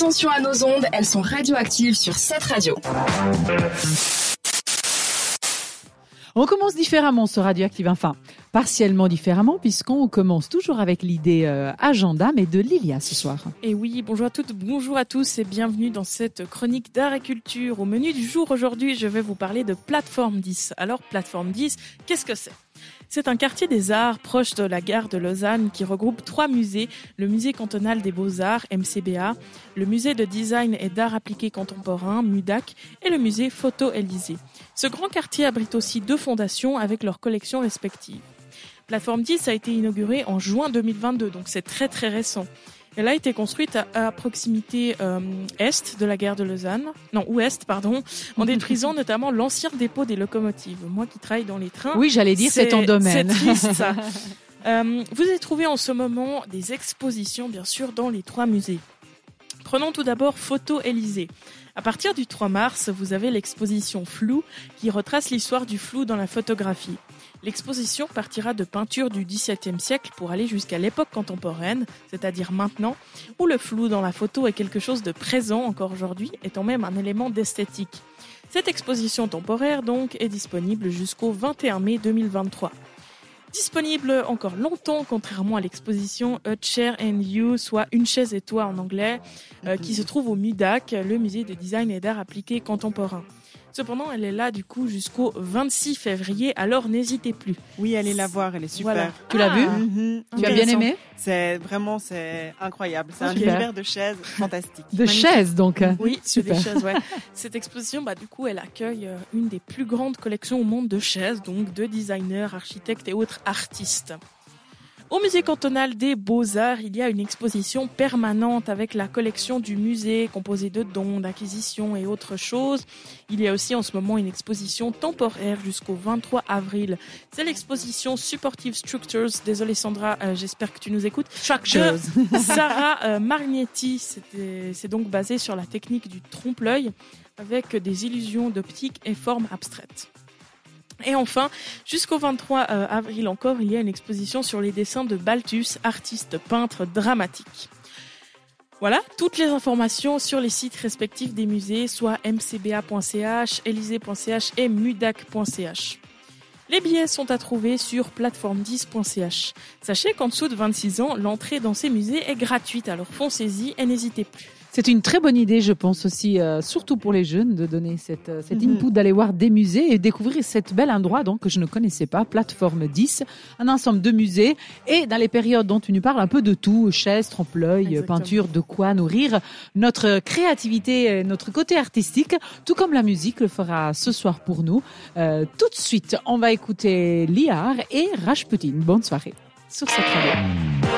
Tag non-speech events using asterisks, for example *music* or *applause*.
attention à nos ondes, elles sont radioactives sur cette radio. On commence différemment ce radioactive, enfin partiellement différemment puisqu'on commence toujours avec l'idée euh, agenda mais de Lilia ce soir. Et oui, bonjour à toutes, bonjour à tous et bienvenue dans cette chronique d'art et culture. Au menu du jour aujourd'hui, je vais vous parler de Plateforme 10. Alors Plateforme 10, qu'est-ce que c'est? C'est un quartier des arts proche de la gare de Lausanne qui regroupe trois musées, le musée cantonal des beaux-arts, MCBA, le musée de design et d'art appliqué contemporain, MUDAC, et le musée Photo Élysée. Ce grand quartier abrite aussi deux fondations avec leurs collections respectives. Plateforme 10 a été inaugurée en juin 2022, donc c'est très très récent. Elle a été construite à, proximité euh, est de la gare de Lausanne, non ouest pardon, en détruisant *laughs* notamment l'ancien dépôt des locomotives. Moi qui travaille dans les trains. Oui, j'allais dire c'est ton domaine. C'est triste ça. *laughs* euh, vous avez trouvé en ce moment des expositions bien sûr dans les trois musées. Prenons tout d'abord Photo Élysée. À partir du 3 mars, vous avez l'exposition Flou qui retrace l'histoire du flou dans la photographie. L'exposition partira de peintures du XVIIe siècle pour aller jusqu'à l'époque contemporaine, c'est-à-dire maintenant, où le flou dans la photo est quelque chose de présent encore aujourd'hui, étant même un élément d'esthétique. Cette exposition temporaire donc est disponible jusqu'au 21 mai 2023 disponible encore longtemps, contrairement à l'exposition A Chair and You, soit Une chaise et toi en anglais, euh, qui se trouve au MUDAC, le musée de design et d'art appliqué contemporain. Cependant, elle est là du coup jusqu'au 26 février, alors n'hésitez plus. Oui, allez la voir, elle est super. Tu l'as vu mhm. Tu as bien aimé? C'est vraiment c'est incroyable. C'est un univers de chaises fantastique. De chaises donc. Oui, super. Des chaises, ouais. *laughs* Cette exposition, bah du coup, elle accueille euh, une des plus grandes collections au monde de chaises, donc de designers, architectes et autres artistes. Au musée cantonal des beaux-arts, il y a une exposition permanente avec la collection du musée composée de dons, d'acquisitions et autres choses. Il y a aussi en ce moment une exposition temporaire jusqu'au 23 avril. C'est l'exposition Supportive Structures. Désolée Sandra, euh, j'espère que tu nous écoutes. Structures. *laughs* Sarah euh, Margnetti. C'est donc basé sur la technique du trompe-l'œil avec des illusions d'optique et formes abstraites. Et enfin, jusqu'au 23 euh, avril encore, il y a une exposition sur les dessins de Balthus, artiste peintre dramatique. Voilà, toutes les informations sur les sites respectifs des musées, soit mcba.ch, elysée.ch et mudac.ch. Les billets sont à trouver sur plateforme10.ch. Sachez qu'en dessous de 26 ans, l'entrée dans ces musées est gratuite, alors foncez-y et n'hésitez plus. C'est une très bonne idée, je pense aussi, euh, surtout pour les jeunes, de donner cette, euh, cet mhm. input d'aller voir des musées et découvrir cet bel endroit donc que je ne connaissais pas, plateforme 10, un ensemble de musées et dans les périodes dont tu nous parles, un peu de tout, chaises, trompe-l'œil, peinture, de quoi nourrir notre créativité, notre côté artistique, tout comme la musique le fera ce soir pour nous. Euh, tout de suite, on va écouter Liard et Rajputin. Bonne soirée sur cette radio.